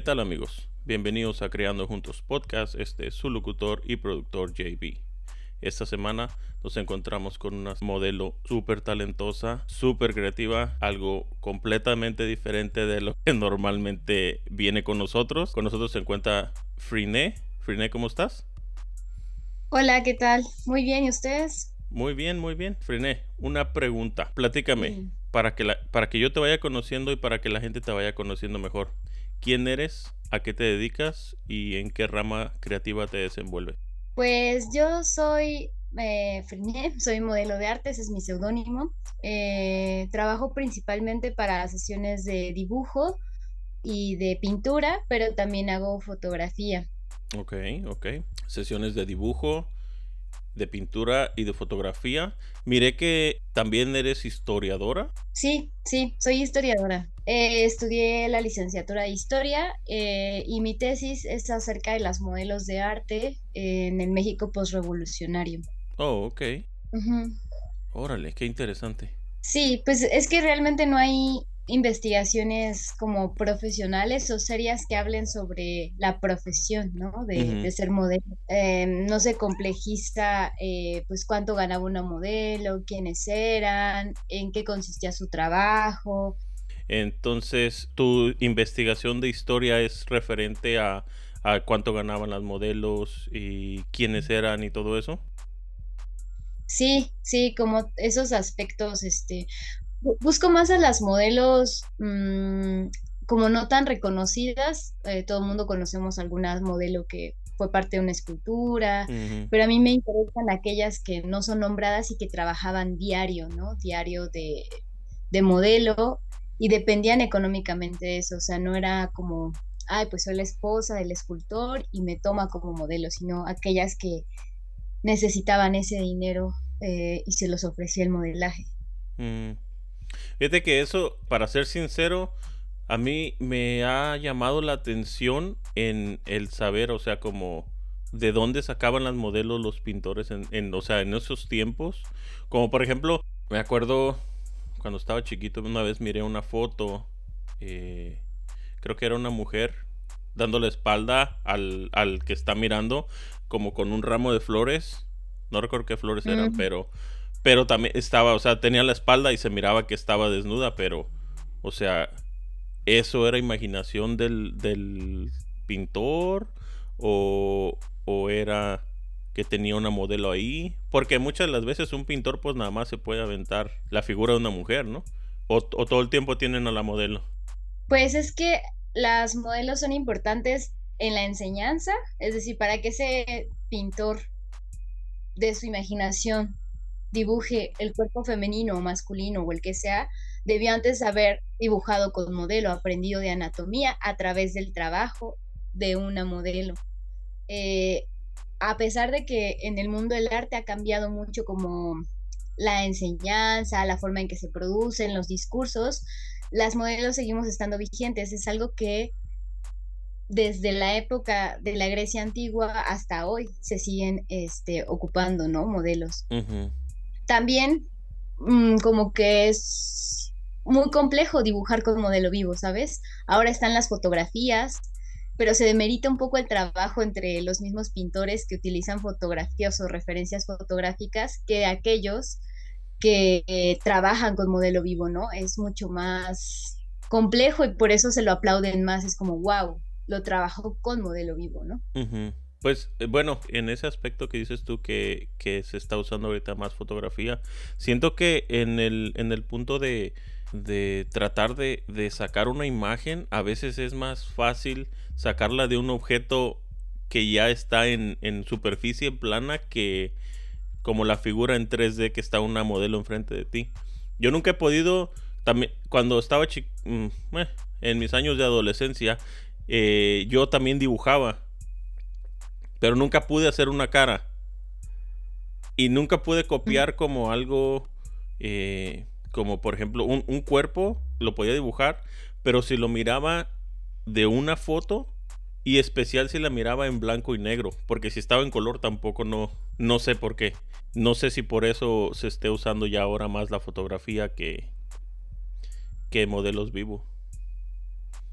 ¿Qué tal amigos? Bienvenidos a Creando Juntos Podcast, este es su locutor y productor JB. Esta semana nos encontramos con una modelo súper talentosa, súper creativa, algo completamente diferente de lo que normalmente viene con nosotros. Con nosotros se encuentra Friné. Friné, ¿cómo estás? Hola, ¿qué tal? Muy bien, ¿y ustedes? Muy bien, muy bien. Friné, una pregunta. Platícame, para, que la, para que yo te vaya conociendo y para que la gente te vaya conociendo mejor quién eres, a qué te dedicas y en qué rama creativa te desenvuelves. Pues yo soy eh, soy modelo de arte, ese es mi seudónimo. Eh, trabajo principalmente para sesiones de dibujo y de pintura, pero también hago fotografía. Ok, ok. Sesiones de dibujo, de pintura y de fotografía. Miré que también eres historiadora. Sí, sí, soy historiadora. Eh, estudié la licenciatura de historia eh, y mi tesis es acerca de las modelos de arte en el México postrevolucionario. Oh, ok. Órale, qué interesante. Sí, pues es que realmente no hay investigaciones como profesionales o serias que hablen sobre la profesión, ¿no? De, ser modelo. Em, no se complejiza, eh, pues, cuánto ganaba una modelo, quiénes eran, en qué consistía su trabajo. Entonces, tu investigación de historia es referente a, a cuánto ganaban las modelos y quiénes eran y todo eso. Sí, sí, como esos aspectos, este, busco más a las modelos mm, como no tan reconocidas. Eh, todo el mundo conocemos alguna modelo que fue parte de una escultura, pero a mí me interesan aquellas que no son nombradas y que trabajaban diario, ¿no? Diario de, de modelo y dependían económicamente de eso, o sea, no era como, ay, pues soy la esposa del escultor y me toma como modelo, sino aquellas que necesitaban ese dinero eh, y se los ofrecía el modelaje. Mm. Fíjate que eso, para ser sincero, a mí me ha llamado la atención en el saber, o sea, como de dónde sacaban las modelos los pintores en, o sea, en esos tiempos. Como por ejemplo, me acuerdo cuando estaba chiquito, una vez miré una foto, eh, creo que era una mujer dando la espalda al, al, que está mirando, como con un ramo de flores. No recuerdo qué flores eran, pero pero también estaba, o sea, tenía la espalda y se miraba que estaba desnuda, pero, o sea, ¿eso era imaginación del, del pintor? O, ¿O era que tenía una modelo ahí? Porque muchas de las veces un pintor pues nada más se puede aventar la figura de una mujer, ¿no? O, o todo el tiempo tienen a la modelo. Pues es que las modelos son importantes en la enseñanza, es decir, para que ese pintor de su imaginación dibuje el cuerpo femenino o masculino o el que sea, debió antes haber dibujado con modelo, aprendido de anatomía a través del trabajo de una modelo. Eh, a pesar de que en el mundo del arte ha cambiado mucho como la enseñanza, la forma en que se producen los discursos, las modelos seguimos estando vigentes. Es algo que desde la época de la Grecia antigua hasta hoy se siguen este, ocupando, ¿no? Modelos también mm, como que es muy complejo dibujar con modelo vivo, ¿sabes? Ahora están las fotografías, pero se demerita un poco el trabajo entre los mismos pintores que utilizan fotografías o referencias fotográficas que aquellos que eh, trabajan con modelo vivo, ¿no? Es mucho más complejo y por eso se lo aplauden más, es como, wow, lo trabajó con modelo vivo, ¿no? Pues eh, bueno, en ese aspecto que dices tú que, que, se está usando ahorita más fotografía, siento que en el, en el punto de, de tratar de, de, sacar una imagen, a veces es más fácil sacarla de un objeto que ya está en, en superficie plana que como la figura en 3D que está una modelo enfrente de ti. Yo nunca he podido, también, cuando estaba mm, eh, en mis años de adolescencia, eh, yo también dibujaba pero nunca pude hacer una cara. Y nunca pude copiar como algo, eh, como por ejemplo un, cuerpo, lo podía dibujar, pero si lo miraba de una foto, y especial si la miraba en blanco y negro, porque si estaba en color tampoco no, no sé por qué. No sé si por eso se esté usando ya ahora más la fotografía que, que modelos vivos.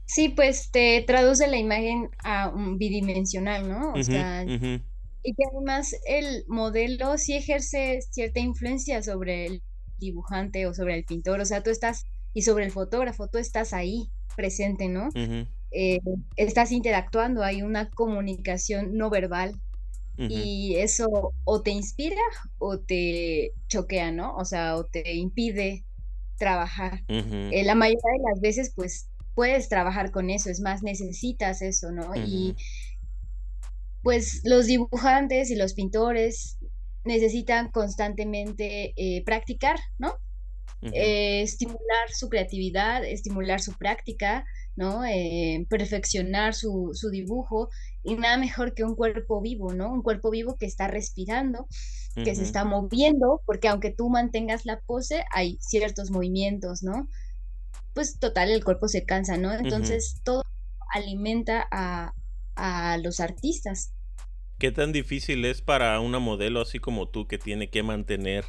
Sí, pues te traduce la imagen a un bidimensional, ¿no? O sea, y que además el modelo sí ejerce cierta influencia sobre el dibujante o sobre el pintor, o sea, tú estás, y sobre el fotógrafo, tú estás ahí presente, ¿no? Eh, estás interactuando, hay una comunicación no verbal y eso o te inspira o te choquea, ¿no? O sea, o te impide trabajar. Eh, la mayoría de las veces, pues, puedes trabajar con eso, es más, necesitas eso, ¿no? Y pues los dibujantes y los pintores necesitan constantemente eh, practicar, ¿no? Eh, estimular su creatividad, estimular su práctica, ¿no? Eh, perfeccionar su, su, dibujo y nada mejor que un cuerpo vivo, ¿no? Un cuerpo vivo que está respirando, que se está moviendo, porque aunque tú mantengas la pose, hay ciertos movimientos, ¿no? Pues total, el cuerpo se cansa, ¿no? Entonces todo alimenta a, a los artistas. ¿Qué tan difícil es para una modelo así como tú que tiene que mantener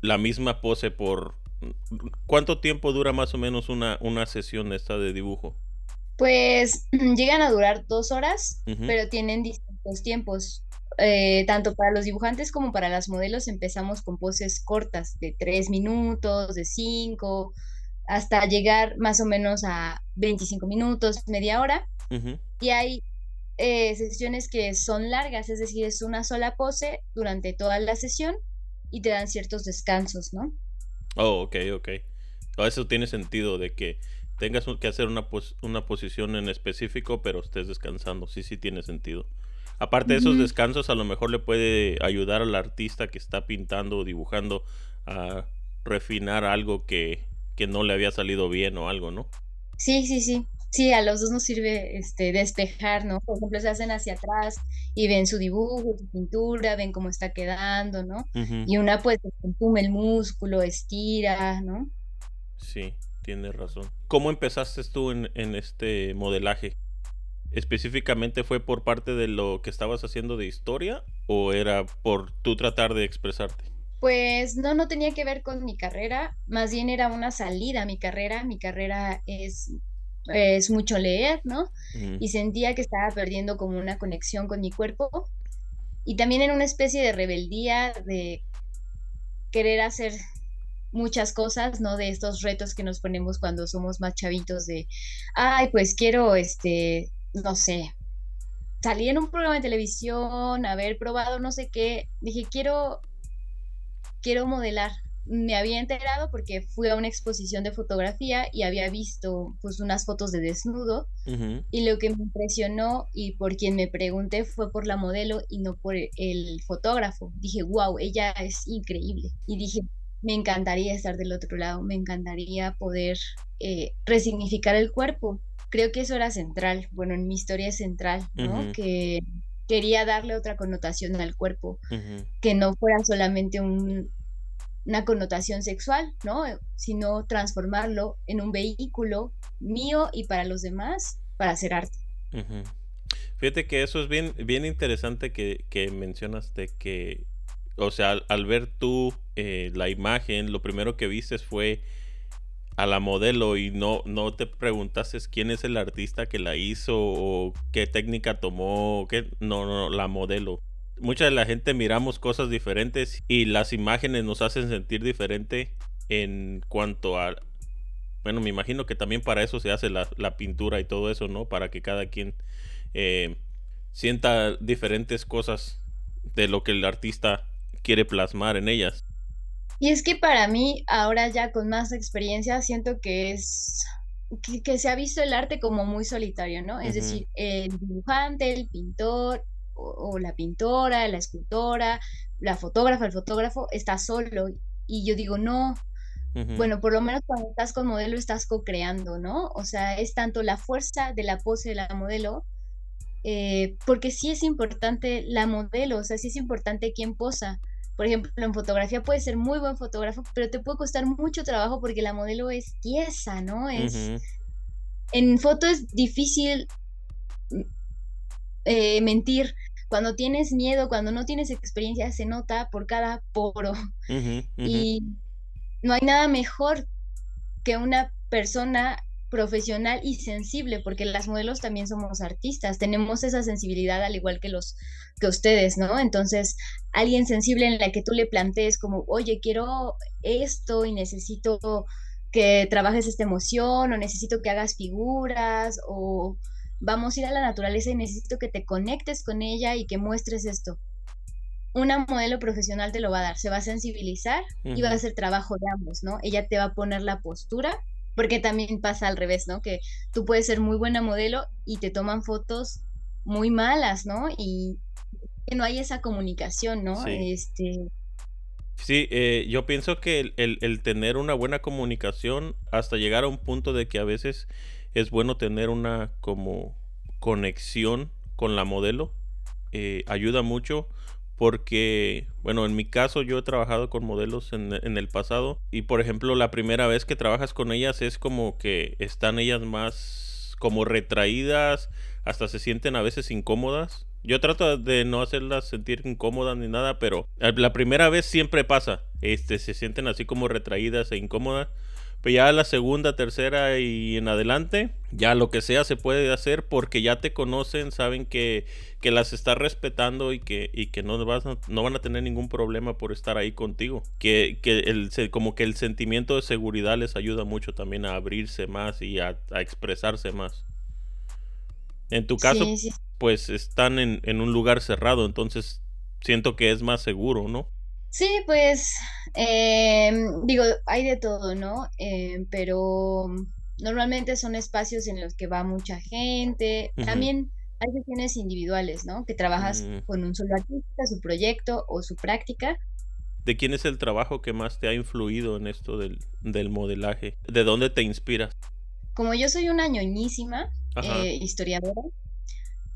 la misma pose por... ¿Cuánto tiempo dura más o menos una, una sesión esta de dibujo? Pues llegan a durar dos horas, pero tienen distintos tiempos. Eh, tanto para los dibujantes como para las modelos empezamos con poses cortas, de tres minutos, de cinco, hasta llegar más o menos a 25 minutos, media hora. Y hay eh, sesiones que son largas, es decir, es una sola pose durante toda la sesión y te dan ciertos descansos, ¿no? Oh, ok, ok. Eso tiene sentido de que tengas que hacer una, una posición en específico, pero estés descansando. Sí, sí tiene sentido. Aparte de esos descansos, a lo mejor le puede ayudar al artista que está pintando o dibujando a refinar algo que, que no le había salido bien o algo, ¿no? Sí, sí, sí sí, a los dos nos sirve este, despejar, ¿no? Por ejemplo, se hacen hacia atrás y ven su dibujo, su pintura, ven cómo está quedando, ¿no? Y una pues consume el músculo, estira, ¿no? Sí, tienes razón. ¿Cómo empezaste tú en, en este modelaje? ¿Específicamente fue por parte de lo que estabas haciendo de historia o era por tú tratar de expresarte? Pues no, no tenía que ver con mi carrera, más bien era una salida a mi carrera. Mi carrera es es mucho leer, ¿no? Y sentía que estaba perdiendo como una conexión con mi cuerpo y también en una especie de rebeldía de querer hacer muchas cosas, ¿no? De estos retos que nos ponemos cuando somos más chavitos de, ay, pues quiero, este, no sé, salir en un programa de televisión, haber probado no sé qué, dije, quiero, quiero modelar, me había enterado porque fui a una exposición de fotografía y había visto pues unas fotos de desnudo y lo que me impresionó y por quien me pregunté fue por la modelo y no por el fotógrafo. Dije, wow, ella es increíble. Y dije, me encantaría estar del otro lado, me encantaría poder eh, resignificar el cuerpo. Creo que eso era central, bueno, en mi historia es central, ¿no? Que quería darle otra connotación al cuerpo, que no fuera solamente un, una connotación sexual, ¿no? Sino transformarlo en un vehículo mío y para los demás para hacer arte. Fíjate que eso es bien, bien interesante que, que mencionas de que, o sea, al, ver tú eh, la imagen, lo primero que viste fue a la modelo y no, no te preguntaste quién es el artista que la hizo o qué técnica tomó, qué, no, no, la modelo mucha de la gente miramos cosas diferentes y las imágenes nos hacen sentir diferente en cuanto a... Bueno, me imagino que también para eso se hace la, pintura y todo eso, ¿no? Para que cada quien eh, sienta diferentes cosas de lo que el artista quiere plasmar en ellas. Y es que para mí, ahora ya con más experiencia, siento que es que, se ha visto el arte como muy solitario, ¿no? Es decir, el dibujante, el pintor, o, la pintora, la escultora, la fotógrafa, el fotógrafo está solo. Y yo digo, no, bueno, por lo menos cuando estás con modelo estás co-creando, ¿no? O sea, es tanto la fuerza de la pose de la modelo, eh, porque sí es importante la modelo, o sea, sí es importante quién posa. Por ejemplo, en fotografía puede ser muy buen fotógrafo, pero te puede costar mucho trabajo porque la modelo es tiesa, ¿no? Es, En foto es difícil eh, mentir, cuando tienes miedo, cuando no tienes experiencia, se nota por cada poro. Y no hay nada mejor que una persona profesional y sensible, porque las modelos también somos artistas, tenemos esa sensibilidad al igual que los que ustedes, ¿no? Entonces, alguien sensible en la que tú le plantees como, oye, quiero esto y necesito que trabajes esta emoción o necesito que hagas figuras o vamos a ir a la naturaleza y necesito que te conectes con ella y que muestres esto. Una modelo profesional te lo va a dar, se va a sensibilizar y va a hacer trabajo de ambos, ¿no? Ella te va a poner la postura, porque también pasa al revés, ¿no? Que tú puedes ser muy buena modelo y te toman fotos muy malas, ¿no? Y que no hay esa comunicación, ¿no? Sí. Este, Sí, eh, yo pienso que el, el- el tener una buena comunicación hasta llegar a un punto de que a veces es bueno tener una como conexión con la modelo, eh, ayuda mucho porque, bueno, en mi caso yo he trabajado con modelos en, en el pasado y, por ejemplo, la primera vez que trabajas con ellas es como que están ellas más como retraídas, hasta se sienten a veces incómodas. Yo trato de no hacerlas sentir incómodas ni nada, pero la primera vez siempre pasa. Este, se sienten así como retraídas e incómodas. Pero ya la segunda, tercera y en adelante, ya lo que sea se puede hacer porque ya te conocen, saben que, que las estás respetando y que, y que no, vas a- no van a tener ningún problema por estar ahí contigo. Que, que el, como que el sentimiento de seguridad les ayuda mucho también a abrirse más y a, a expresarse más. En tu caso, sí, sí, pues están en, en un lugar cerrado, entonces siento que es más seguro, ¿no? Sí, pues em, digo, hay de todo, ¿no? Em, pero normalmente son espacios en los que va mucha gente. También hay sesiones individuales, ¿no? Que trabajas Mm, con un solo artista, su proyecto o su práctica. ¿De quién es el trabajo que más te ha influido en esto del, del modelaje? ¿De dónde te inspiras? Como yo soy una ñoñísima eh, historiadora,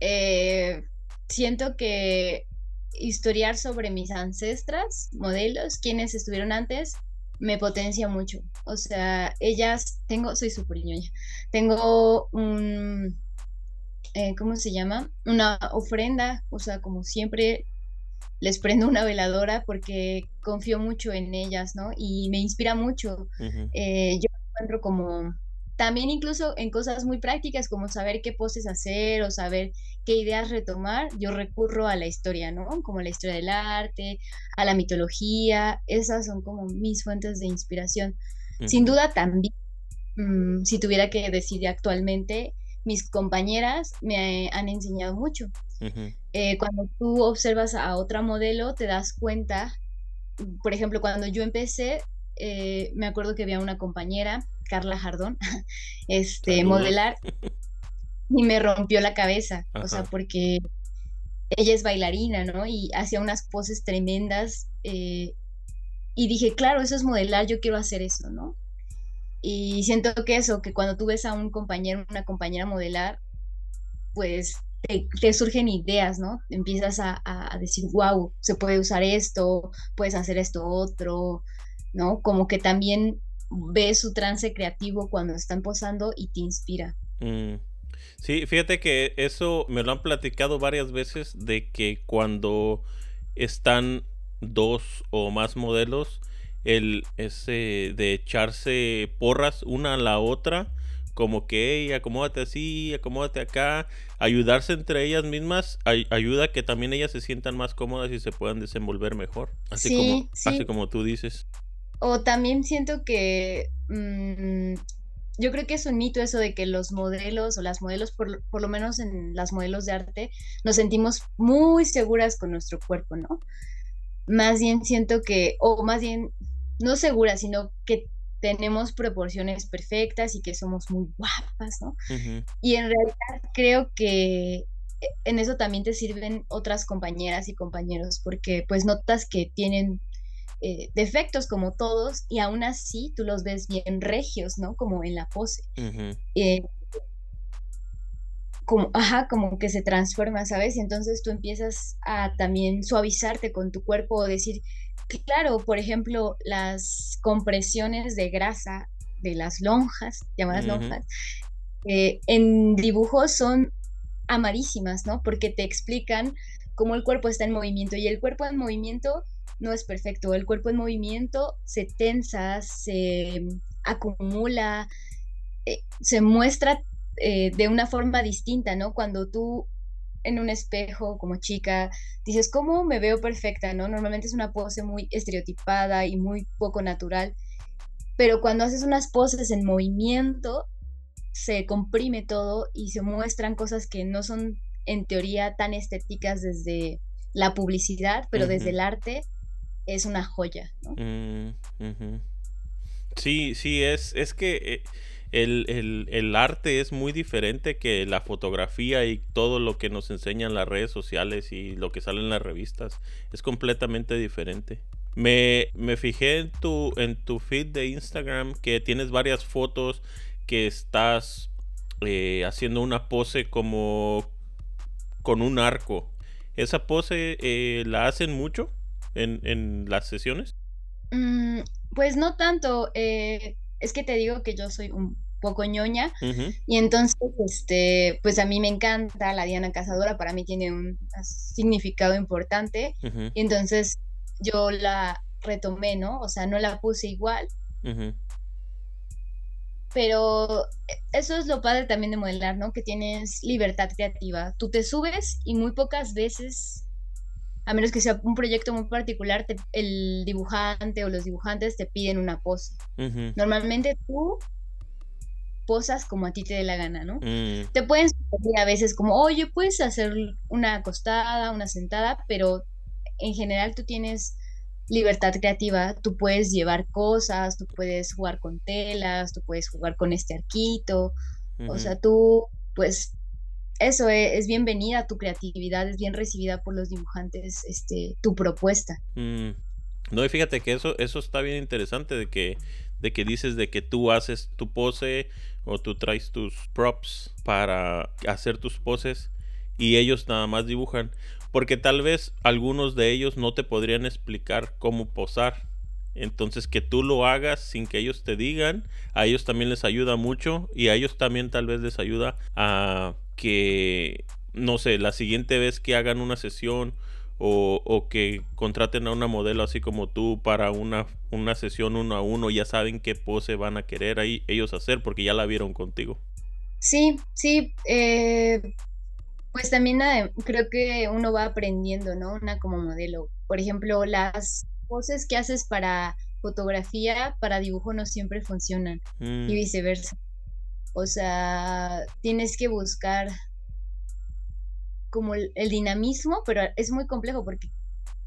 eh, siento que historiar sobre mis ancestras, modelos, quienes estuvieron antes, me potencia mucho. O sea, ellas, tengo, soy súper ñoña, tengo un, eh, ¿cómo se llama? Una ofrenda, o sea, como siempre les prendo una veladora porque confío mucho en ellas, ¿no? Y me inspira mucho. Ujú, Eh, yo me encuentro como también incluso en cosas muy prácticas como saber qué poses hacer o saber qué ideas retomar, yo recurro a la historia, ¿no? Como la historia del arte, a la mitología, esas son como mis fuentes de inspiración. Sin duda también, mm, si tuviera que decir actualmente, mis compañeras me han enseñado mucho. Eh, cuando tú observas a otra modelo, te das cuenta por ejemplo, cuando yo empecé, eh, me acuerdo que había una compañera, Carla Jardón, este, Saludos. modelar y me rompió la cabeza, o sea, porque ella es bailarina, ¿no? Y hacía unas poses tremendas eh, y dije, claro, eso es modelar, yo quiero hacer eso, ¿no? Y siento que eso, que cuando tú ves a un compañero, una compañera modelar, pues te, te surgen ideas, ¿no? Empiezas a, a decir, wow, se puede usar esto, puedes hacer esto otro, ¿no? Como que también ves su trance creativo cuando están posando y te inspira. Mm. Sí, fíjate que eso me lo han platicado varias veces de que cuando están dos o más modelos, el ese de echarse porras una a la otra, como que, hey, acomódate así, acomódate acá, ayudarse entre ellas mismas, ay- ayuda a que también ellas se sientan más cómodas y se puedan desenvolver mejor, así como, Sí, así sí. como tú dices. O también siento que mm, yo creo que es un mito eso de que los modelos o las modelos, por, lo- por lo menos en las modelos de arte, nos sentimos muy seguras con nuestro cuerpo, ¿no? Más bien siento que, o más bien, no seguras, sino que tenemos proporciones perfectas y que somos muy guapas, ¿no? Ujú, Y en realidad creo que e- en eso también te sirven otras compañeras y compañeros, porque pues notas que tienen eh, defectos como todos y aún así tú los ves bien regios, ¿no? Como en la pose. Eh, como, ajá, como que se transforma, ¿sabes? Y entonces tú empiezas a también suavizarte con tu cuerpo o decir, claro, por ejemplo, las compresiones de grasa de las lonjas, llamadas lonjas, eh, en dibujos son amarísimas, ¿no? Porque te explican cómo el cuerpo está en movimiento y el cuerpo en movimiento no es perfecto, el cuerpo en movimiento se tensa, se acumula eh, se muestra eh, de una forma distinta, ¿no? Cuando tú en un espejo como chica dices, ¿cómo me veo perfecta, no? Normalmente es una pose muy estereotipada y muy poco natural, pero cuando haces unas poses en movimiento, se comprime todo y se muestran cosas que no son en teoría tan estéticas desde la publicidad, pero desde el arte es una joya. ¿no? Mm, sí, sí, es, es que eh, el, arte es muy diferente que la fotografía y todo lo que nos enseñan las redes sociales y lo que sale en las revistas. Es completamente diferente. Me, me fijé en tu, en tu feed de Instagram que tienes varias fotos que estás eh, haciendo una pose como con un arco. ¿Esa pose eh, la hacen mucho en, las sesiones? Mm, pues no tanto. Eh, es que te digo que yo soy un poco ñoña y entonces este pues a mí me encanta la Diana Cazadora para mí tiene un significado importante y entonces yo la retomé no o sea no la puse igual pero eso es lo padre también de modelar, ¿no? Que tienes libertad creativa. Tú te subes y muy pocas veces, a menos que sea un proyecto muy particular, el dibujante o los dibujantes te piden una pose. Normalmente tú posas como a ti te dé la gana, ¿no? Mm. Te pueden sugerir a veces como, oye, puedes hacer una acostada, una sentada, pero en general tú tienes libertad creativa, tú puedes llevar cosas, tú puedes jugar con telas, tú puedes jugar con este arquito, o sea, tú, pues, eso e, es, bienvenida, tu creatividad es bien recibida por los dibujantes, este, tu propuesta. Mm. No, y fíjate que eso, eso está bien interesante de que, de que dices de que tú haces tu pose o tú traes tus props para hacer tus poses y ellos nada más dibujan porque tal vez algunos de ellos no te podrían explicar cómo posar. Entonces que tú lo hagas sin que ellos te digan, a ellos también les ayuda mucho y a ellos también tal vez les ayuda a que, no sé, la siguiente vez que hagan una sesión o, que contraten a una modelo así como tú para una, una sesión uno a uno, ya saben qué pose van a querer ahí ellos hacer porque ya la vieron contigo. Sí, sí, eh, pues también creo que uno va aprendiendo, ¿no? Una como modelo. Por ejemplo, las poses que haces para fotografía, para dibujo no siempre funcionan y mm. viceversa. O sea, tienes que buscar como el, dinamismo, pero es muy complejo porque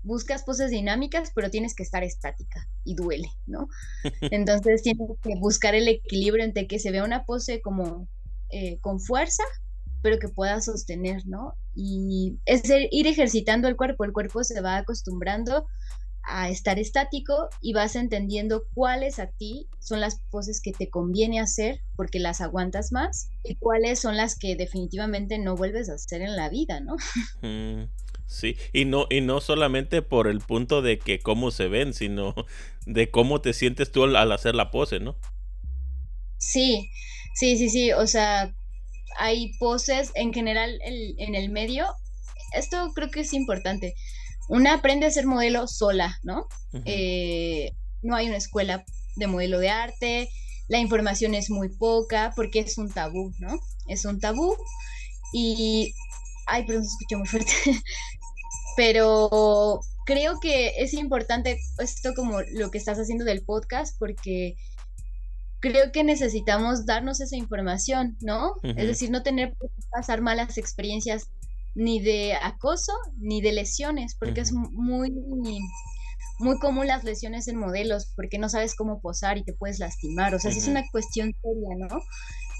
buscas poses dinámicas, pero tienes que estar estática y duele, ¿no? Entonces tienes que buscar el equilibrio entre que se vea una pose como eh, con fuerza, pero que pueda sostener, ¿no? Y es ir ejercitando el cuerpo, el cuerpo se va acostumbrando a estar estático y vas entendiendo cuáles a ti son las poses que te conviene hacer porque las aguantas más y cuáles son las que definitivamente no vuelves a hacer en la vida, ¿no? Mm, sí, y no, y no solamente por el punto de que cómo se ven, sino de cómo te sientes tú al hacer la pose, ¿no? Sí, sí, sí, sí, o sea, hay poses en general en el medio. Esto creo que es importante. Una aprende a ser modelo sola, ¿no? Eh, no hay una escuela de modelo de arte, la información es muy poca porque es un tabú, ¿no? Es un tabú y... Ay, perdón, se escuchó muy fuerte. Pero creo que es importante esto como lo que estás haciendo del podcast porque creo que necesitamos darnos esa información, ¿no? Es decir, no tener que pasar malas experiencias ni de acoso ni de lesiones, porque es muy, muy común las lesiones en modelos, porque no sabes cómo posar y te puedes lastimar, o sea, si es una cuestión seria, ¿no?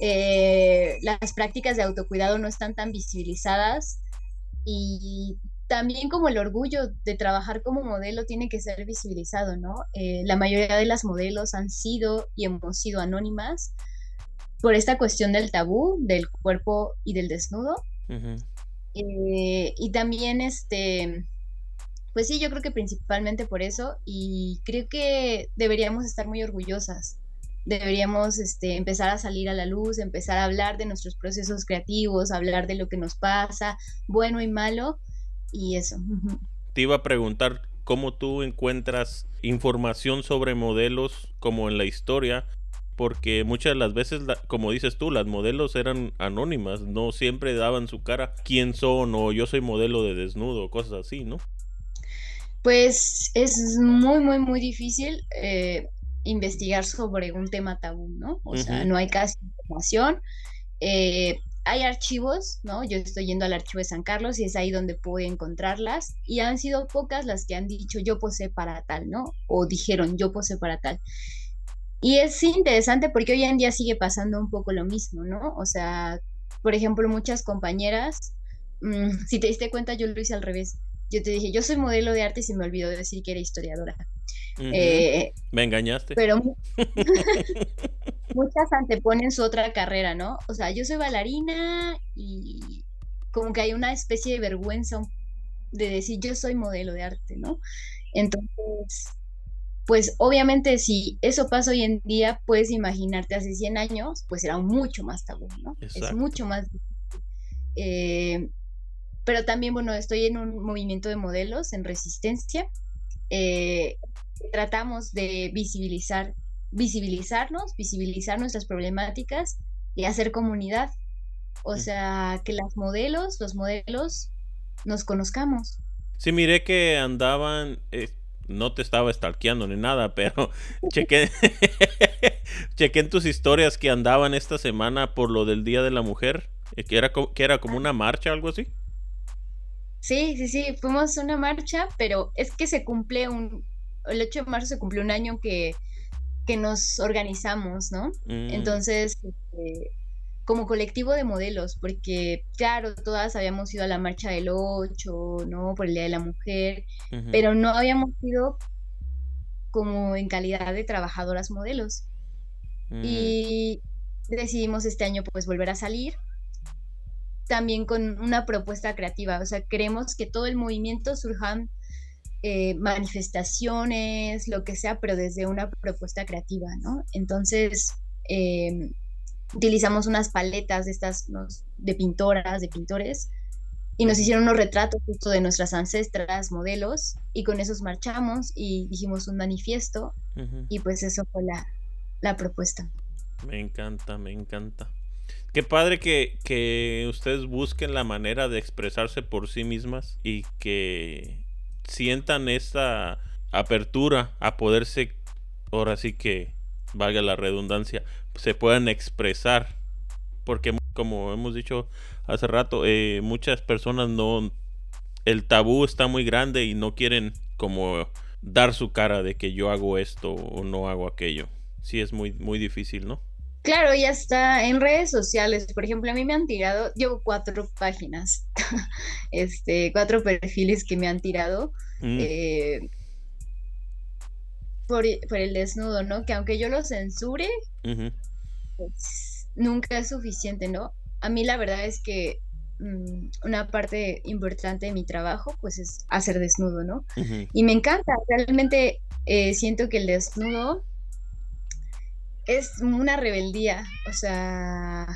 Eh, las prácticas de autocuidado no están tan visibilizadas y también como el orgullo de trabajar como modelo tiene que ser visibilizado, ¿no? Eh, la mayoría de las modelos han sido y hemos sido anónimas por esta cuestión del tabú, del cuerpo y del desnudo. Eh, y también, este, pues sí, yo creo que principalmente por eso y creo que deberíamos estar muy orgullosas. Deberíamos este, empezar a salir a la luz, empezar a hablar de nuestros procesos creativos, hablar de lo que nos pasa, bueno y malo, y eso. Te iba a preguntar cómo tú encuentras información sobre modelos como en la historia porque muchas de las veces, como dices tú, las modelos eran anónimas, no siempre daban su cara, quién son o yo soy modelo de desnudo, cosas así, ¿no? Pues es muy, muy, muy difícil eh, investigar sobre un tema tabú, ¿no? O sea, no hay casi información. Eh, hay archivos, ¿no? Yo estoy yendo al archivo de San Carlos y es ahí donde puedo encontrarlas y han sido pocas las que han dicho yo posé para tal, ¿no? O dijeron yo posé para tal. Y es interesante porque hoy en día sigue pasando un poco lo mismo, ¿no? O sea, por ejemplo, muchas compañeras, mm, si te diste cuenta, yo lo hice al revés. Yo te dije, yo soy modelo de arte y se me olvidó decir que era historiadora. Eh, me engañaste. Pero muchas anteponen su otra carrera, ¿no? O sea, yo soy bailarina y como que hay una especie de vergüenza de decir yo soy modelo de arte, ¿no? Entonces, pues obviamente si eso pasa hoy en día, puedes imaginarte hace 100 años, pues era mucho más tabú, ¿no? Es mucho más difícil. Eh, pero también, bueno, estoy en un movimiento de modelos en resistencia. Eh, tratamos de visibilizar, visibilizarnos, visibilizar nuestras problemáticas y hacer comunidad. O sea, que las modelos, los modelos, nos conozcamos. Sí, miré que andaban, eh, no te estaba stalkeando ni nada, pero chequé, chequé en tus historias que andaban esta semana por lo del Día de la Mujer, eh, que era, que era como una marcha algo así. Sí, sí, sí, fuimos una marcha, pero es que se cumple un, el 8 de marzo se cumplió un año que, que nos organizamos, ¿no? Mm. Entonces, este, como colectivo de modelos, porque claro, todas habíamos ido a la marcha del 8, ¿no? Por el Día de la Mujer, pero no habíamos ido como en calidad de trabajadoras modelos. Mm. Y decidimos este año pues volver a salir también con una propuesta creativa, o sea, queremos que todo el movimiento surjan eh, manifestaciones, lo que sea, pero desde una propuesta creativa, ¿no? Entonces, eh, utilizamos unas paletas de estas de pintoras, de pintores, y nos hicieron unos retratos justo de nuestras ancestras, modelos, y con esos marchamos y dijimos un manifiesto, y pues eso fue la, la, propuesta. Me encanta, me encanta. Qué padre que, que ustedes busquen la manera de expresarse por sí mismas y que sientan esta apertura a poderse, ahora sí que valga la redundancia, se puedan expresar. Porque como hemos dicho hace rato, eh, muchas personas no, el tabú está muy grande y no quieren como dar su cara de que yo hago esto o no hago aquello. Sí es muy, muy difícil, ¿no? Claro, ya está en redes sociales. Por ejemplo, a mí me han tirado, llevo cuatro páginas, este, cuatro perfiles que me han tirado mm. eh, por, el desnudo, ¿no? Que aunque yo lo censure, pues, nunca es suficiente, ¿no? A mí la verdad es que mm, una parte importante de mi trabajo, pues es hacer desnudo, ¿no? Y me encanta, realmente eh, siento que el desnudo es una rebeldía, o sea,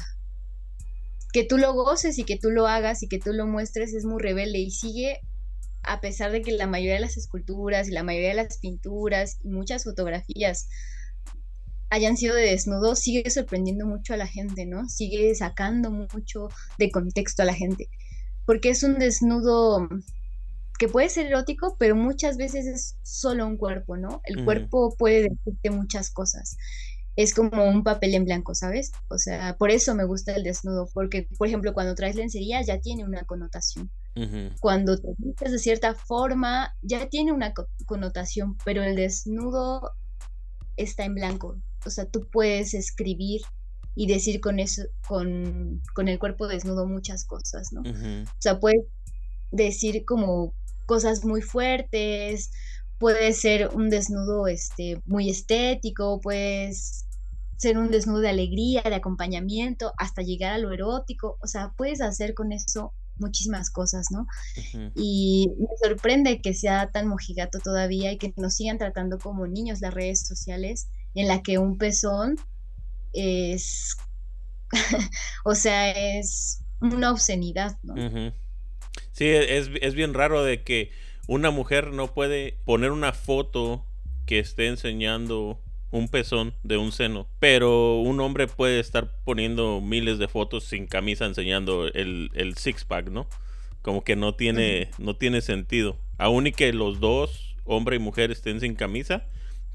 que tú lo goces y que tú lo hagas y que tú lo muestres es muy rebelde y sigue a pesar de que la mayoría de las esculturas y la mayoría de las pinturas y muchas fotografías hayan sido de desnudo, sigue sorprendiendo mucho a la gente, ¿no? Sigue sacando mucho de contexto a la gente, porque es un desnudo que puede ser erótico, pero muchas veces es solo un cuerpo, ¿no? El cuerpo puede decirte muchas cosas es como un papel en blanco, ¿sabes? O sea, por eso me gusta el desnudo, porque, por ejemplo, cuando traes lencería ya tiene una connotación. Cuando te vistes de cierta forma, ya tiene una connotación, pero el desnudo está en blanco. O sea, tú puedes escribir y decir con eso, con, con el cuerpo desnudo muchas cosas, ¿no? O sea, puedes decir como cosas muy fuertes, puede ser un desnudo este, muy estético, puedes ser un desnudo de alegría, de acompañamiento, hasta llegar a lo erótico, o sea, puedes hacer con eso muchísimas cosas, ¿no? Y me sorprende que sea tan mojigato todavía y que nos sigan tratando como niños las redes sociales, en la que un pezón es, o sea, es una obscenidad, ¿no? Sí, es, es bien raro de que una mujer no puede poner una foto que esté enseñando un pezón de un seno, pero un hombre puede estar poniendo miles de fotos sin camisa enseñando el, el six pack, ¿no? Como que no tiene, no tiene sentido. Aún y que los dos, hombre y mujer, estén sin camisa,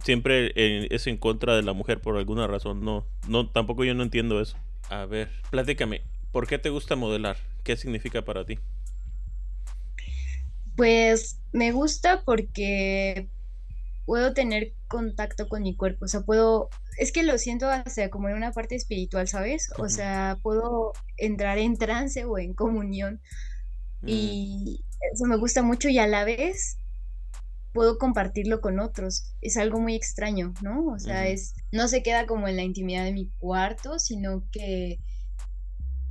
siempre eh, es en contra de la mujer por alguna razón. No, no, tampoco yo no entiendo eso. A ver, platícame, ¿por qué te gusta modelar? ¿Qué significa para ti? Pues me gusta porque puedo tener contacto con mi cuerpo, o sea, puedo, es que lo siento hasta como en una parte espiritual, ¿sabes? O sea, puedo entrar en trance o en comunión mm. y eso me gusta mucho y a la vez puedo compartirlo con otros. Es algo muy extraño, ¿no? O sea, es no se queda como en la intimidad de mi cuarto, sino que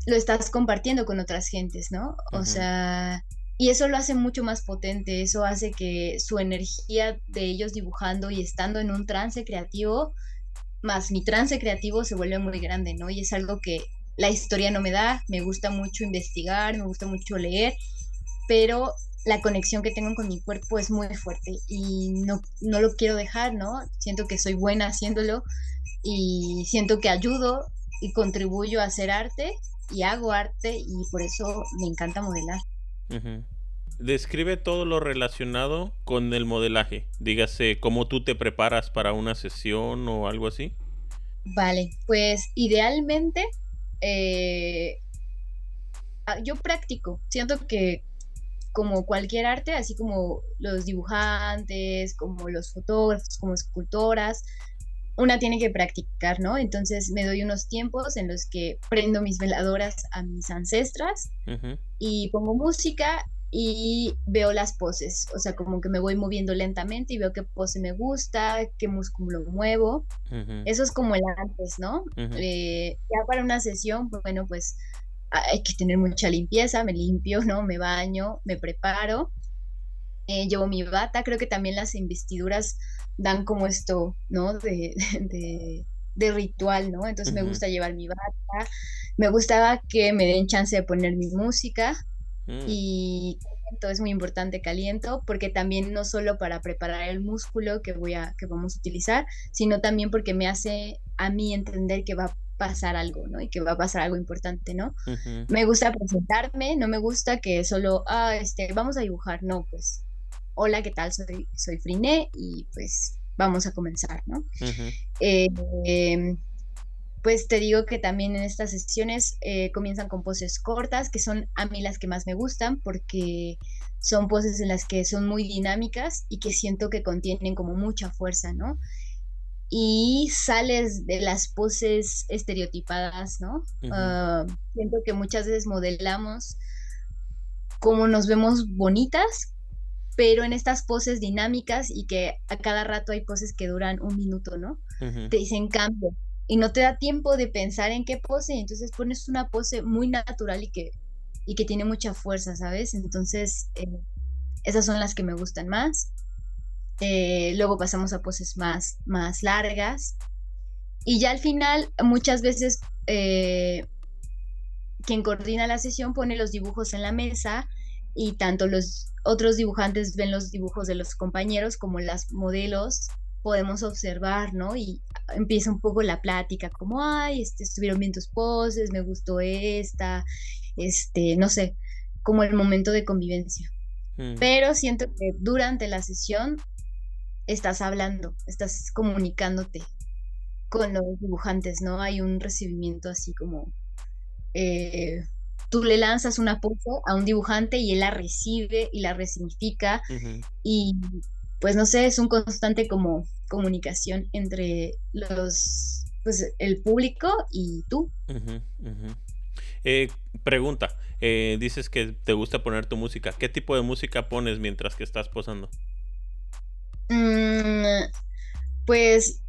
lo estás compartiendo con otras gentes, ¿no? O sea, y eso lo hace mucho más potente, eso hace que su energía de ellos dibujando y estando en un trance creativo, más mi trance creativo se vuelve muy grande, ¿no? Y es algo que la historia no me da, me gusta mucho investigar, me gusta mucho leer, pero la conexión que tengo con mi cuerpo es muy fuerte y no, no lo quiero dejar, ¿no? Siento que soy buena haciéndolo y siento que ayudo y contribuyo a hacer arte y hago arte y por eso me encanta modelar. Describe todo lo relacionado con el modelaje. Dígase, cómo tú te preparas para una sesión o algo así. Vale, pues idealmente eh, ah, yo practico. Siento que como cualquier arte, así como los dibujantes, como los fotógrafos, como escultoras, una tiene que practicar, ¿no? Entonces me doy unos tiempos en los que prendo mis veladoras a mis ancestras y pongo música y veo las poses, o sea, como que me voy moviendo lentamente y veo qué pose me gusta, qué músculo muevo. Eso es como el antes, ¿no? Eh, ya para una sesión, bueno, pues hay que tener mucha limpieza, me limpio, ¿no? Me baño, me preparo, eh, llevo mi bata, creo que también las investiduras dan como esto, ¿no? De, de, ritual, ¿no? Entonces me gusta llevar mi bata, me gustaba que me den chance de poner mi música mm. y caliento, es muy importante caliento porque también no solo para preparar el músculo que voy a que vamos a utilizar, sino también porque me hace a mí entender que va a pasar algo, ¿no? Y que va a pasar algo importante, ¿no? Me gusta presentarme, no me gusta que solo, ah, este, vamos a dibujar, no, pues hola, ¿qué tal? Soy, soy Friné y pues vamos a comenzar, ¿no? Em, pues te digo que también en estas sesiones eh, comienzan con poses cortas, que son a mí las que más me gustan porque son poses en las que son muy dinámicas y que siento que contienen como mucha fuerza, ¿no? Y sales de las poses estereotipadas, ¿no? Ah, siento que muchas veces modelamos como nos vemos bonitas, pero en estas poses dinámicas y que a cada rato hay poses que duran un minuto, ¿no? Te dicen cambio y no te da tiempo de pensar en qué pose, entonces pones una pose muy natural y que, y que tiene mucha fuerza, ¿sabes? Entonces, eh, esas son las que me gustan más. Eh, luego pasamos a poses más, más largas. Y ya al final, muchas veces, eh, quien coordina la sesión pone los dibujos en la mesa y tanto los otros dibujantes ven los dibujos de los compañeros como las modelos podemos observar, ¿no? Y empieza un poco la plática, como, ay, este, estuvieron bien tus poses, me gustó esta, este, no sé, como el momento de convivencia. Mm. Pero siento que durante la sesión estás hablando, estás comunicándote con los dibujantes, ¿no? Hay un recibimiento así como eh, tú le lanzas una pose a un dibujante y él la recibe y la resignifica y pues no sé, es un constante como comunicación entre los, pues el público y tú. Eh, pregunta, eh, dices que te gusta poner tu música, ¿qué tipo de música pones mientras que estás posando? Mm, pues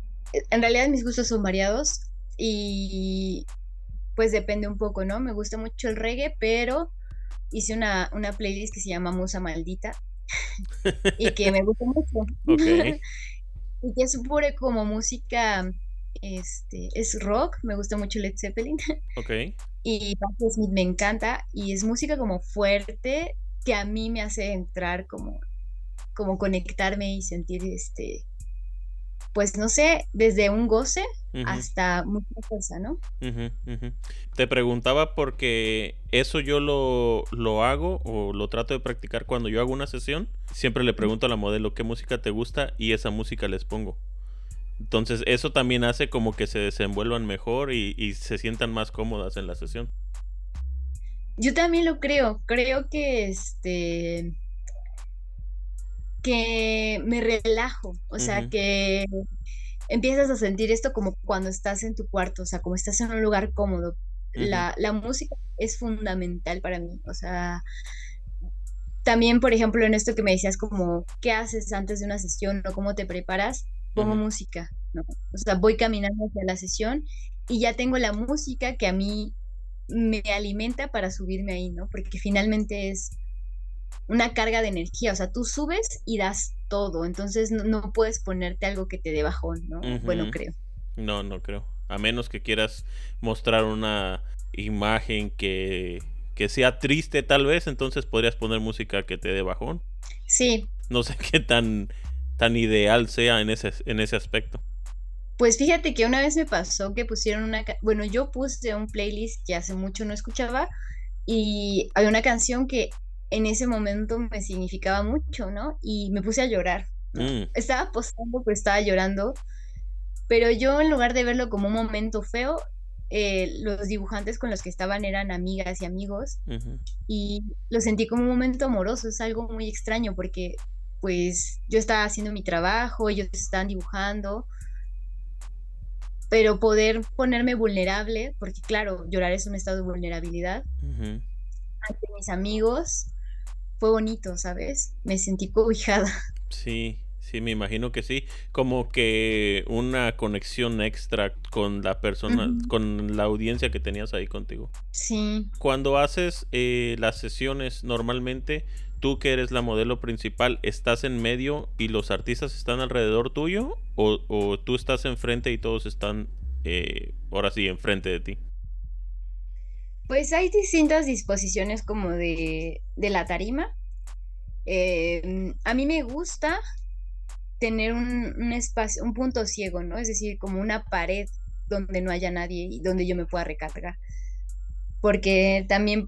en realidad mis gustos son variados y pues depende un poco, ¿no? Me gusta mucho el reggae, pero hice una, una playlist que se llama Musa Maldita y que me gusta mucho. y que es pura como música, este, es rock, me gusta mucho Led Zeppelin. Ok. Y Smith me encanta y es música como fuerte que a mí me hace entrar como, como conectarme y sentir este pues no sé, desde un goce hasta mucha cosa, ¿no? Te preguntaba porque eso yo lo, lo, hago o lo trato de practicar cuando yo hago una sesión. Siempre le pregunto a la modelo qué música te gusta y esa música les pongo. Entonces eso también hace como que se desenvuelvan mejor y, y se sientan más cómodas en la sesión. Yo también lo creo. Creo que este que me relajo, o sea, que empiezas a sentir esto como cuando estás en tu cuarto, o sea, como estás en un lugar cómodo. la, la, música es fundamental para mí, o sea, también, por ejemplo, en esto que me decías como, ¿qué haces antes de una sesión o cómo te preparas? Pongo música, ¿no? O sea, voy caminando hacia la sesión y ya tengo la música que a mí me alimenta para subirme ahí, ¿no? Porque finalmente es una carga de energía, o sea, tú subes y das todo, entonces no, puedes ponerte algo que te dé bajón, ¿no? Bueno, creo. No, no creo. A menos que quieras mostrar una imagen que, que sea triste tal vez, entonces podrías poner música que te dé bajón. Sí. No sé qué tan, tan ideal sea en ese, en ese aspecto. Pues fíjate que una vez me pasó que pusieron una... Bueno, yo puse un playlist que hace mucho no escuchaba y había una canción que en ese momento me significaba mucho, ¿no? Y me puse a llorar. Mm. Estaba postando, pero estaba llorando. Pero yo en lugar de verlo como un momento feo, eh, los dibujantes con los que estaban eran amigas y amigos y lo sentí como un momento amoroso, es algo muy extraño porque pues yo estaba haciendo mi trabajo, ellos estaban dibujando, pero poder ponerme vulnerable, porque claro, llorar es un estado de vulnerabilidad, ante mis amigos, fue bonito, ¿sabes? Me sentí cobijada. Sí, sí, me imagino que sí. Como que una conexión extra con la persona, con la audiencia que tenías ahí contigo. Sí. Cuando haces eh, las sesiones, normalmente tú que eres la modelo principal, ¿estás en medio y los artistas están alrededor tuyo? ¿O, tú estás enfrente y todos están eh, ahora sí enfrente de ti? Pues hay distintas disposiciones como de, la tarima. Em, a mí me gusta tener un, espacio, un punto ciego, ¿no? Es decir, como una pared donde no haya nadie y donde yo me pueda recargar. Porque también,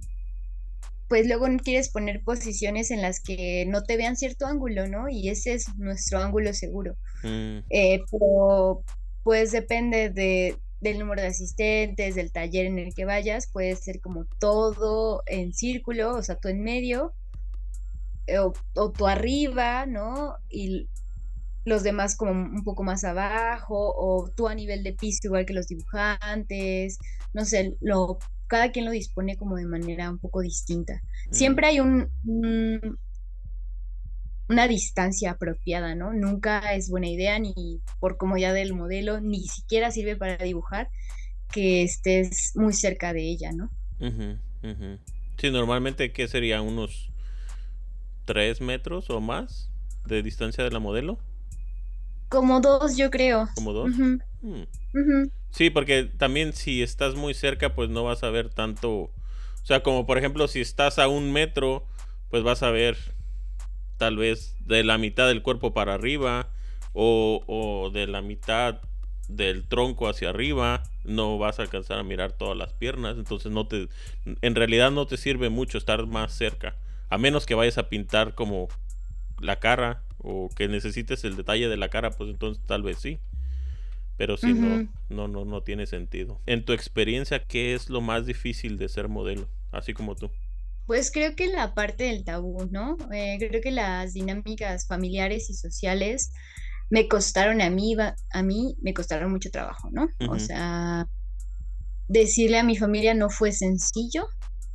pues luego quieres poner posiciones en las que no te vean cierto ángulo, ¿no? Y ese es nuestro ángulo seguro. Mm. Eh, pero pues depende de, del número de asistentes, del taller en el que vayas, puede ser como todo en círculo, o sea, tú en medio, eh, o, tú arriba, ¿no? Y los demás como un poco más abajo, o tú a nivel de piso igual que los dibujantes, no sé, lo, cada quien lo dispone como de manera un poco distinta. Mm. Siempre hay un, una distancia apropiada, ¿no? Nunca es buena idea ni por comodidad del modelo, ni siquiera sirve para dibujar que estés muy cerca de ella, ¿no? Sí, normalmente, ¿qué sería? ¿Unos tres metros o más de distancia de la modelo? Como dos, yo creo. ¿Como dos? Mm. Sí, porque también si estás muy cerca, pues no vas a ver tanto. O sea, como por ejemplo, si estás a un metro, pues vas a ver tal vez de la mitad del cuerpo para arriba o, de la mitad del tronco hacia arriba no vas a alcanzar a mirar todas las piernas entonces no te en realidad no te sirve mucho estar más cerca a menos que vayas a pintar como la cara o que necesites el detalle de la cara pues entonces tal vez sí pero si no no no no tiene sentido. En tu experiencia qué es lo más difícil de ser modelo así como tú pues creo que la parte del tabú, ¿no? Eh, creo que las dinámicas familiares y sociales me costaron a mí, a mí me costaron mucho trabajo, ¿no? O sea, decirle a mi familia no fue sencillo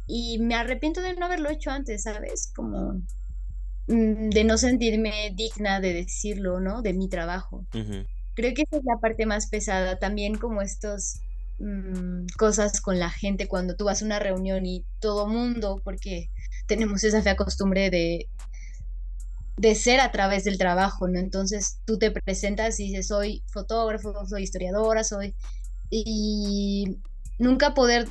y me arrepiento de no haberlo hecho antes, ¿sabes? Como mm, de no sentirme digna de decirlo, ¿no? De mi trabajo. Creo que esa es la parte más pesada, también como estos Mm, cosas con la gente cuando tú vas a una reunión y todo mundo, porque tenemos esa fea costumbre de, de ser a través del trabajo, ¿no? Entonces tú te presentas y dices, soy fotógrafo, soy historiadora, soy... Y nunca poder,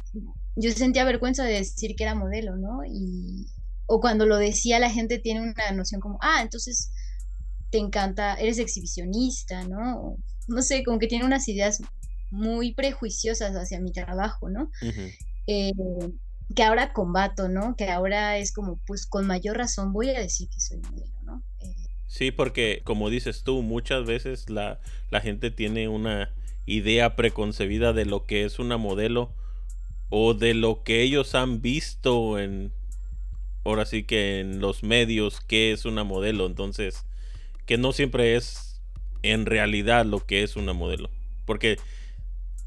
yo sentía vergüenza de decir que era modelo, ¿no? Y, o cuando lo decía la gente tiene una noción como, ah, entonces te encanta, eres exhibicionista, ¿no? no sé, como que tiene unas ideas muy prejuiciosas hacia mi trabajo, ¿no? Eh, que ahora combato, ¿no? Que ahora es como, pues con mayor razón voy a decir que soy modelo, ¿no? Eh, sí, porque como dices tú, muchas veces la, la gente tiene una idea preconcebida de lo que es una modelo o de lo que ellos han visto en, ahora sí que en los medios, que es una modelo. Entonces, que no siempre es en realidad lo que es una modelo. Porque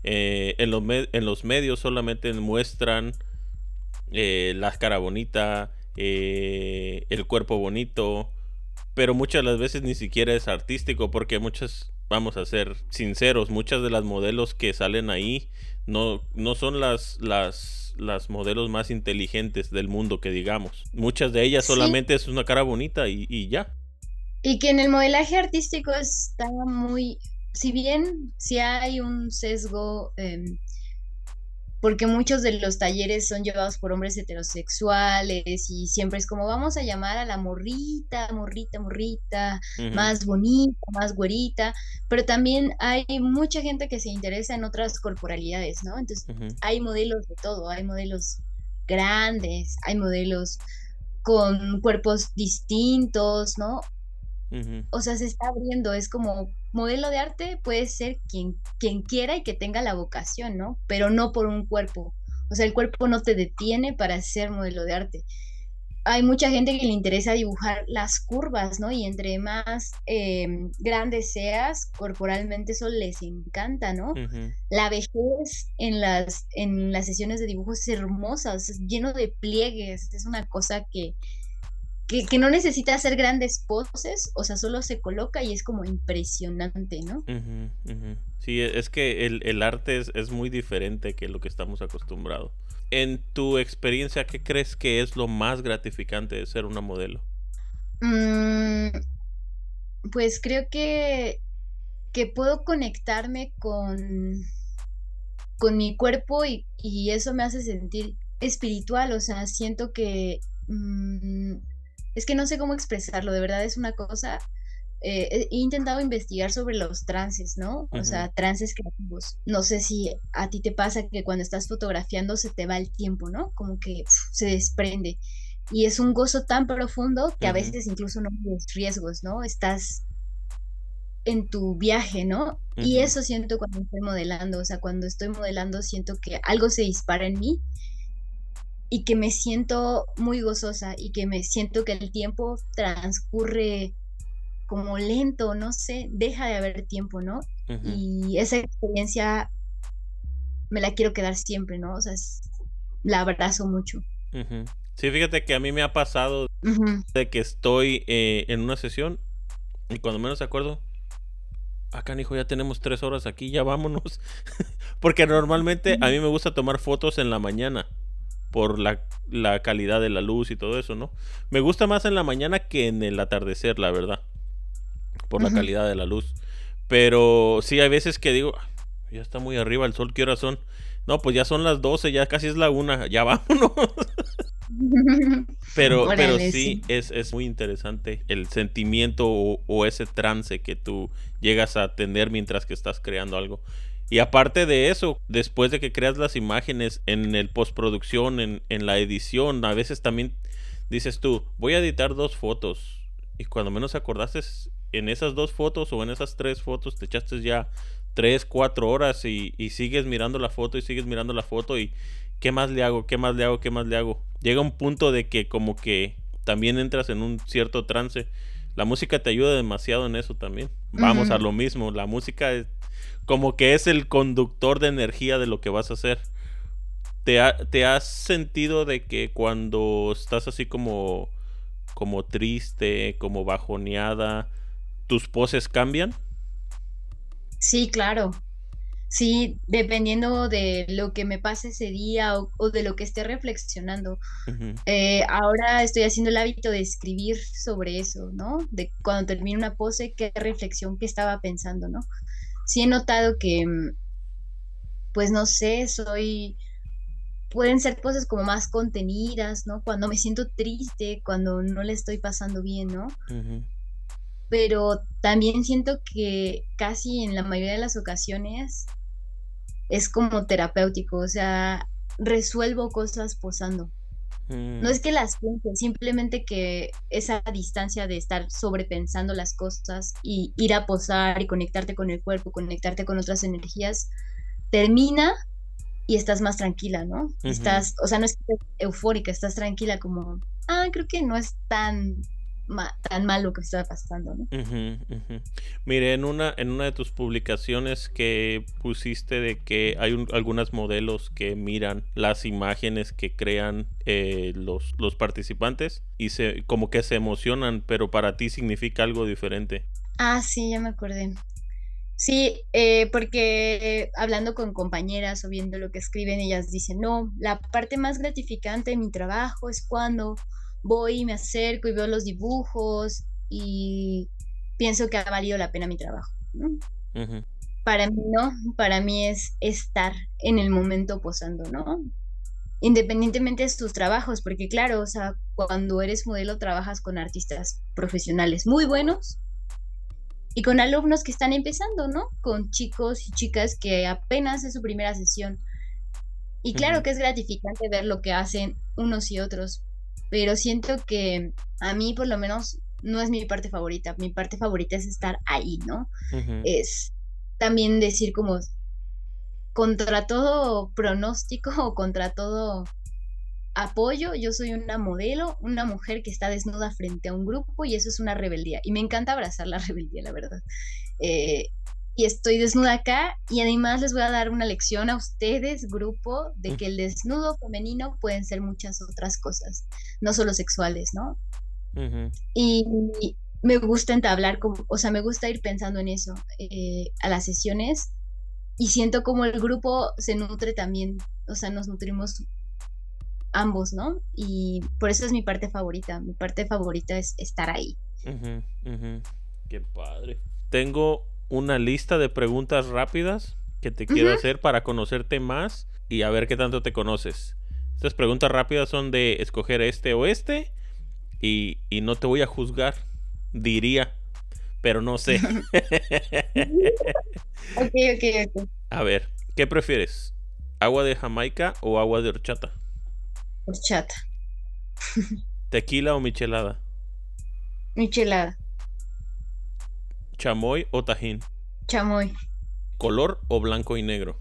eh, en, los en, los medios solamente muestran eh, la cara bonita, eh, el cuerpo bonito, pero muchas de las veces ni siquiera es artístico porque muchas, vamos a ser sinceros, muchas de las modelos que salen ahí no, no son las, las, las modelos más inteligentes del mundo que digamos. Muchas de ellas solamente es una cara bonita y, ya. Y que en el modelaje artístico está muy, si bien si hay un sesgo em, porque muchos de los talleres son llevados por hombres heterosexuales y siempre es como vamos a llamar a la morrita, morrita, morrita, más bonita, más güerita, pero también hay mucha gente que se interesa en otras corporalidades, ¿no? Entonces hay modelos de todo, hay modelos grandes, hay modelos con cuerpos distintos, ¿no? O sea, se está abriendo, es como modelo de arte puede ser quien, quien quiera y que tenga la vocación, ¿no? Pero no por un cuerpo. O sea, el cuerpo no te detiene para ser modelo de arte. Hay mucha gente que le interesa dibujar las curvas, ¿no? Y entre más em, grandes seas, corporalmente eso les encanta, ¿no? La vejez en las, en las sesiones de dibujo es hermosa, es lleno de pliegues, es una cosa que, que, no necesita hacer grandes poses, o sea, solo se coloca y es como impresionante, ¿no? Sí, e, es que el, arte es, muy diferente que lo que estamos acostumbrados. En tu experiencia, ¿qué crees que es lo más gratificante de ser una modelo? Mm, pues creo que, que puedo conectarme con, con mi cuerpo y, eso me hace sentir espiritual, o sea, siento que... Mm, es que no sé cómo expresarlo, de verdad es una cosa. Eh, he intentado investigar sobre los trances, ¿no? O sea, trances creativos. No sé si a ti te pasa que cuando estás fotografiando se te va el tiempo, ¿no? Como que se desprende. Y es un gozo tan profundo que a veces incluso no tienes riesgos, ¿no? Estás en tu viaje, ¿no? Y eso siento cuando estoy modelando, o sea, cuando estoy modelando siento que algo se dispara en mí y que me siento muy gozosa y que me siento que el tiempo transcurre como lento, no sé, deja de haber tiempo, ¿no? Y esa experiencia me la quiero quedar siempre, ¿no? O sea, la abrazo mucho. Sí, fíjate que a mí me ha pasado de que estoy eh, en una sesión y cuando menos acuerdo, acá, hijo, ya tenemos tres horas aquí, ya vámonos. Porque normalmente a mí me gusta tomar fotos en la mañana por la, calidad de la luz y todo eso, ¿no? Me gusta más en la mañana que en el atardecer, la verdad. Por la calidad de la luz. Pero sí, hay veces que digo, ya está muy arriba el sol, ¿qué horas son? No, pues ya son las 12, ya casi es la una, ya vámonos. pero, pero sí, Es, es, muy interesante el sentimiento o, o, ese trance que tú llegas a tener mientras que estás creando algo. Y aparte de eso, después de que creas las imágenes en el postproducción, en, en la edición, a veces también dices tú, voy a editar dos fotos. Y cuando menos acordaste, en esas dos fotos o en esas tres fotos te echaste ya tres, cuatro horas y, y sigues mirando la foto y sigues mirando la foto y ¿qué más le hago? ¿Qué más le hago? ¿Qué más le hago? Llega un punto de que como que también entras en un cierto trance. La música te ayuda demasiado en eso también. Vamos a lo mismo. La música como que es el conductor de energía de lo que vas a hacer. ¿Te, ¿Te, has sentido de que cuando estás así como, como triste, como bajoneada, tus poses cambian? Sí, claro. Sí, dependiendo de lo que me pase ese día o, de lo que esté reflexionando. Eh, ahora estoy haciendo el hábito de escribir sobre eso, ¿no? De cuando termino una pose, qué reflexión, qué estaba pensando, ¿no? Sí he notado que, pues no sé, soy, pueden ser cosas como más contenidas, ¿no? Cuando me siento triste, cuando no le estoy pasando bien, ¿no? pero también siento que casi en la mayoría de las ocasiones es como terapéutico, o sea, resuelvo cosas posando. No es mm. que las piense, simplemente que esa distancia de estar sobrepensando las cosas y ir a posar y conectarte con el cuerpo, conectarte con otras energías, termina y estás más tranquila, ¿no? Estás, o sea, no es que estés eufórica, estás tranquila como, ah, creo que no es tan tan mal lo que está pasando, ¿no? Mire, en una, en una de tus publicaciones que pusiste de que hay algunos modelos que miran las imágenes que crean eh, los, los participantes y se como que se emocionan, pero para ti significa algo diferente. Ah, sí, ya me acordé. Sí, eh, porque hablando con compañeras o viendo lo que escriben, ellas dicen, no, la parte más gratificante de mi trabajo es cuando voy y me acerco y veo los dibujos y pienso que ha valido la pena mi trabajo. Para mí no, para mí es estar en el momento posando, ¿no? Independientemente de tus trabajos, porque claro, o sea, cuando eres modelo trabajas con artistas profesionales muy buenos y con alumnos que están empezando, ¿no? Con chicos y chicas que apenas es su primera sesión. Y claro que es gratificante ver lo que hacen unos y otros, pero siento que a mí por lo menos no es mi parte favorita. Mi parte favorita es estar ahí, ¿no? Es también decir como contra todo pronóstico o contra todo apoyo, yo soy una modelo, una mujer que está desnuda frente a un grupo y eso es una rebeldía. Y me encanta abrazar la rebeldía, la verdad. Eh, y estoy desnuda acá y además les voy a dar una lección a ustedes, grupo, de que el desnudo femenino pueden ser muchas otras cosas, no solo sexuales, ¿no? Y me gusta entablar, como, o sea, me gusta ir pensando en eso eh, a las sesiones y siento como el grupo se nutre también, o sea, nos nutrimos ambos, ¿no? Y por eso es mi parte favorita, mi parte favorita es estar ahí. Qué padre. Tengo una lista de preguntas rápidas que te quiero hacer para conocerte más y a ver qué tanto te conoces. Estas preguntas rápidas son de escoger este o este y, no te voy a juzgar, diría, pero no sé. ok, ok, ok. A ver, ¿qué prefieres? ¿Agua de Jamaica o agua de horchata? Horchata. ¿Tequila o michelada? Michelada. ¿Chamoy o tajín? Chamoy. ¿Color o blanco y negro?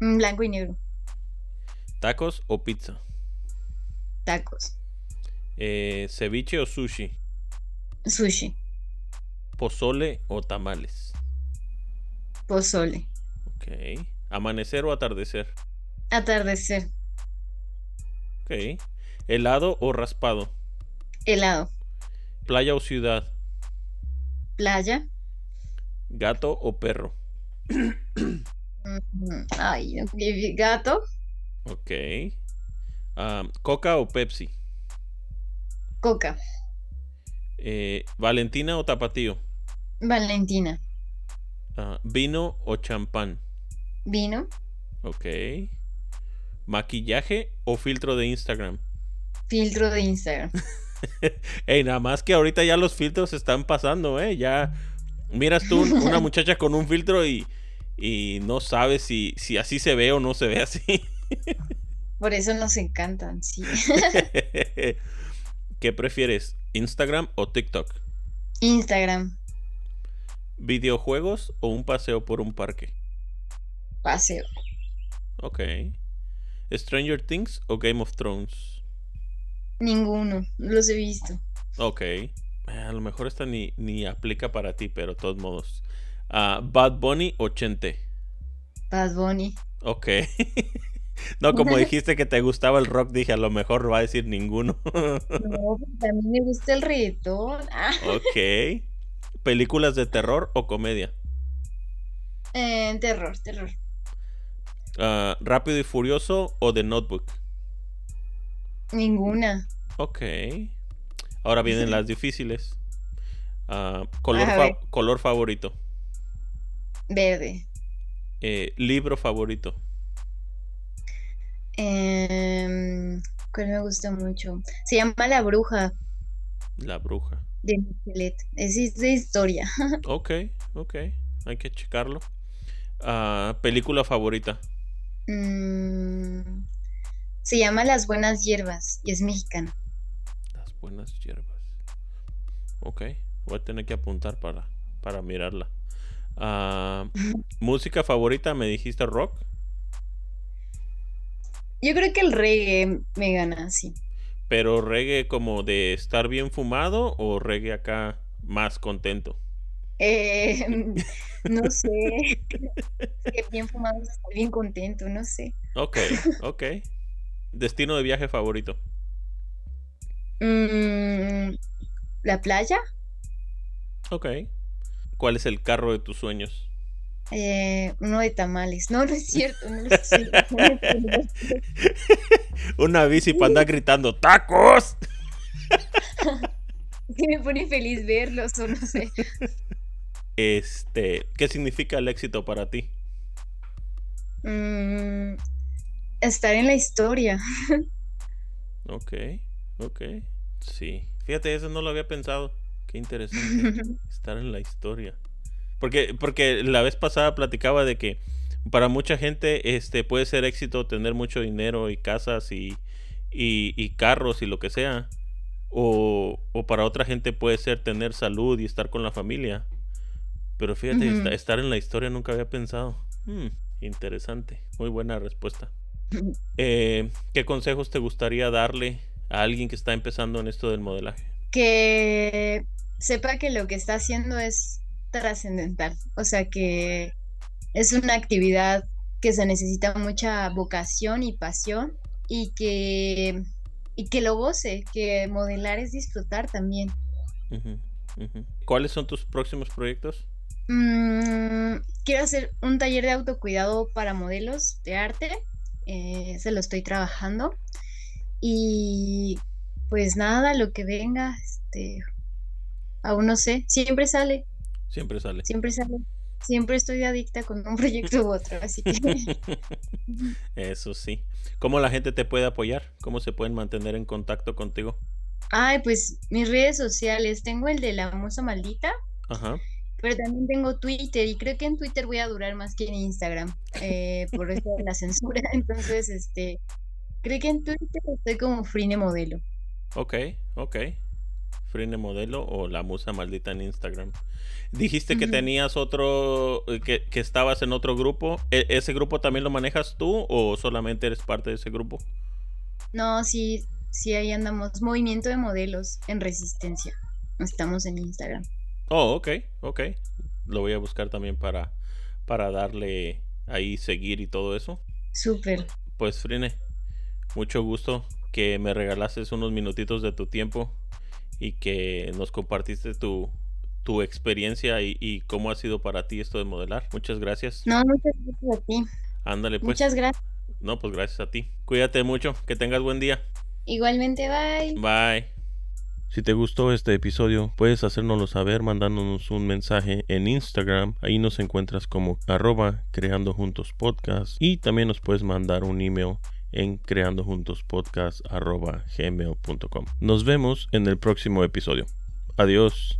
Mm, blanco y negro. ¿Tacos o pizza? Tacos. Eh, ¿Ceviche o sushi? Sushi. ¿Pozole o tamales? Pozole. Ok. ¿Amanecer o atardecer? Atardecer. Ok. ¿Helado o raspado? Helado. ¿Playa o ciudad? Playa. ¿Gato o perro? Ay, gato. Ok. ¿Coca o Pepsi? Coca. Eh, ¿Valentina o Tapatío? Valentina. Ah, ¿Vino o champán? Vino. Ok. ¿Maquillaje o filtro de Instagram? Filtro de Instagram. Ey, nada más que ahorita ya los filtros están pasando, ¿eh? Ya miras tú una muchacha con un filtro y, y no sabes si, si así se ve o no se ve así. Por eso nos encantan, sí. ¿Qué prefieres, Instagram o TikTok? Instagram. ¿Videojuegos o un paseo por un parque? Paseo. Ok. ¿Stranger Things o Game of Thrones? Ninguno, los he visto. Ok. Eh, a lo mejor esta ni, ni aplica para ti, pero de todos modos. Uh, Bad Bunny o Chente. Bad Bunny. Ok. no, como dijiste que te gustaba el rock, dije a lo mejor va a decir ninguno. no, pues, a mí me gusta el reggaetón. Ah. ok. ¿Películas de terror o comedia? Eh, terror, terror. Uh, ¿Rápido y Furioso o The Notebook? Ninguna. Ok. Ahora vienen las difíciles. Ah, color, color favorito. Verde. Eh, libro favorito. Eh, ¿Cuál me gusta mucho? Se llama La Bruja. La Bruja. de Michelet. Es de historia. ok, ok. Hay que checarlo. Ah, ¿Película favorita? Mm, se llama Las Buenas Hierbas y es mexicana. Las Buenas Hierbas. Ok, voy a tener que apuntar para, para mirarla. Ah, ¿Música favorita? ¿Me dijiste rock? Yo creo que el reggae me gana, sí. ¿Pero reggae como de estar bien fumado o reggae acá más contento? Eh, no sé. bien fumado, bien contento, no sé. Ok, ok. ¿Destino de viaje favorito? Mm, ¿La playa? Ok. ¿Cuál es el carro de tus sueños? Eh, uno de tamales. No, no es cierto. No es Una bici para andar gritando ¡Tacos! que me pone feliz verlos o no sé. Este, ¿qué significa el éxito para ti? Mm, estar en la historia. ok, ok. Sí. Fíjate, eso no lo había pensado. Qué interesante. estar en la historia. Porque, porque la vez pasada platicaba de que para mucha gente este puede ser éxito tener mucho dinero y casas y, y, carros y lo que sea. O, o, para otra gente puede ser tener salud y estar con la familia. Pero fíjate, estar en la historia nunca había pensado. Hmm, interesante. Muy buena respuesta. Eh, ¿Qué consejos te gustaría darle a alguien que está empezando en esto del modelaje? Que sepa que lo que está haciendo es trascendental. O sea que es una actividad que se necesita mucha vocación y pasión y que, y que lo goce, que modelar es disfrutar también. ¿Cuáles son tus próximos proyectos? Mm, quiero hacer un taller de autocuidado para modelos de arte. Eh, se lo estoy trabajando. Y pues nada, lo que venga, este, aún no sé, siempre sale. Siempre sale. Siempre sale. Siempre estoy adicta con un proyecto u otro, así que. Eso sí. ¿Cómo la gente te puede apoyar? ¿Cómo se pueden mantener en contacto contigo? Ay, pues mis redes sociales. Tengo el de la musa maldita. Ajá. Pero también tengo Twitter y creo que en Twitter voy a durar más que en Instagram eh, por eso de la censura. Entonces, este, creo que en Twitter estoy como Frine Modelo. Ok, ok. Frine Modelo o la musa maldita en Instagram. Dijiste que tenías otro, que, que, estabas en otro grupo. ¿E, ¿Ese grupo también lo manejas tú o solamente eres parte de ese grupo? No, sí, sí, ahí andamos. Movimiento de modelos en resistencia. Estamos en Instagram. Oh, ok, ok. Lo voy a buscar también para, para darle ahí seguir y todo eso. Súper. Pues Frine, mucho gusto que me regalases unos minutitos de tu tiempo y que nos compartiste tu, tu experiencia y, cómo ha sido para ti esto de modelar. Muchas gracias. No, muchas gracias a ti. Ándale, pues. Muchas gracias. No, pues gracias a ti. Cuídate mucho, que tengas buen día. Igualmente, bye. Bye. Si te gustó este episodio, puedes hacérnoslo saber mandándonos un mensaje en Instagram. Ahí nos encuentras como arroba creando juntos. Y también nos puedes mandar un email en creandojuntospodcast.gmail.com. Nos vemos en el próximo episodio. Adiós.